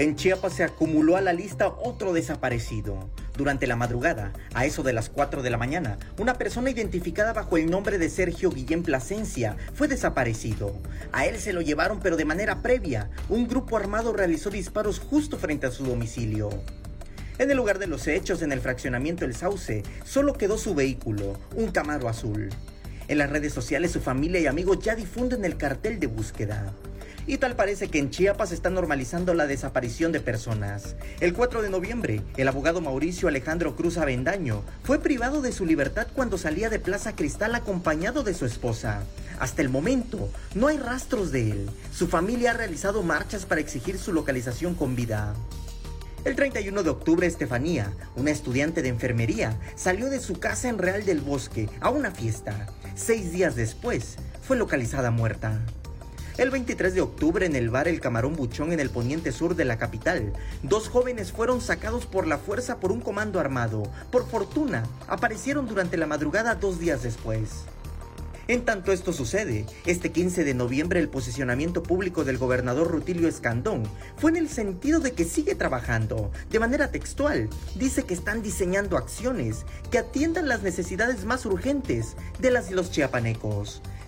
En Chiapas se acumuló a la lista otro desaparecido. Durante la madrugada, a eso de las 4 de la mañana, una persona identificada bajo el nombre de Sergio Guillén Plasencia fue desaparecido. A él se lo llevaron pero de manera previa. Un grupo armado realizó disparos justo frente a su domicilio. En el lugar de los hechos, en el fraccionamiento El Sauce, solo quedó su vehículo, un Camaro azul. En las redes sociales su familia y amigos ya difunden el cartel de búsqueda. Y tal parece que en Chiapas está normalizando la desaparición de personas. El 4 de noviembre, el abogado Mauricio Alejandro Cruz Avendaño fue privado de su libertad cuando salía de Plaza Cristal acompañado de su esposa. Hasta el momento, no hay rastros de él. Su familia ha realizado marchas para exigir su localización con vida. El 31 de octubre, Estefanía, una estudiante de enfermería, salió de su casa en Real del Bosque a una fiesta. Seis días después, fue localizada muerta. El 23 de octubre en el bar El Camarón Buchón en el poniente sur de la capital, dos jóvenes fueron sacados por la fuerza por un comando armado. Por fortuna, aparecieron durante la madrugada dos días después. En tanto esto sucede, este 15 de noviembre el posicionamiento público del gobernador Rutilio Escandón fue en el sentido de que sigue trabajando. De manera textual, dice que están diseñando acciones que atiendan las necesidades más urgentes de las y los chiapanecos.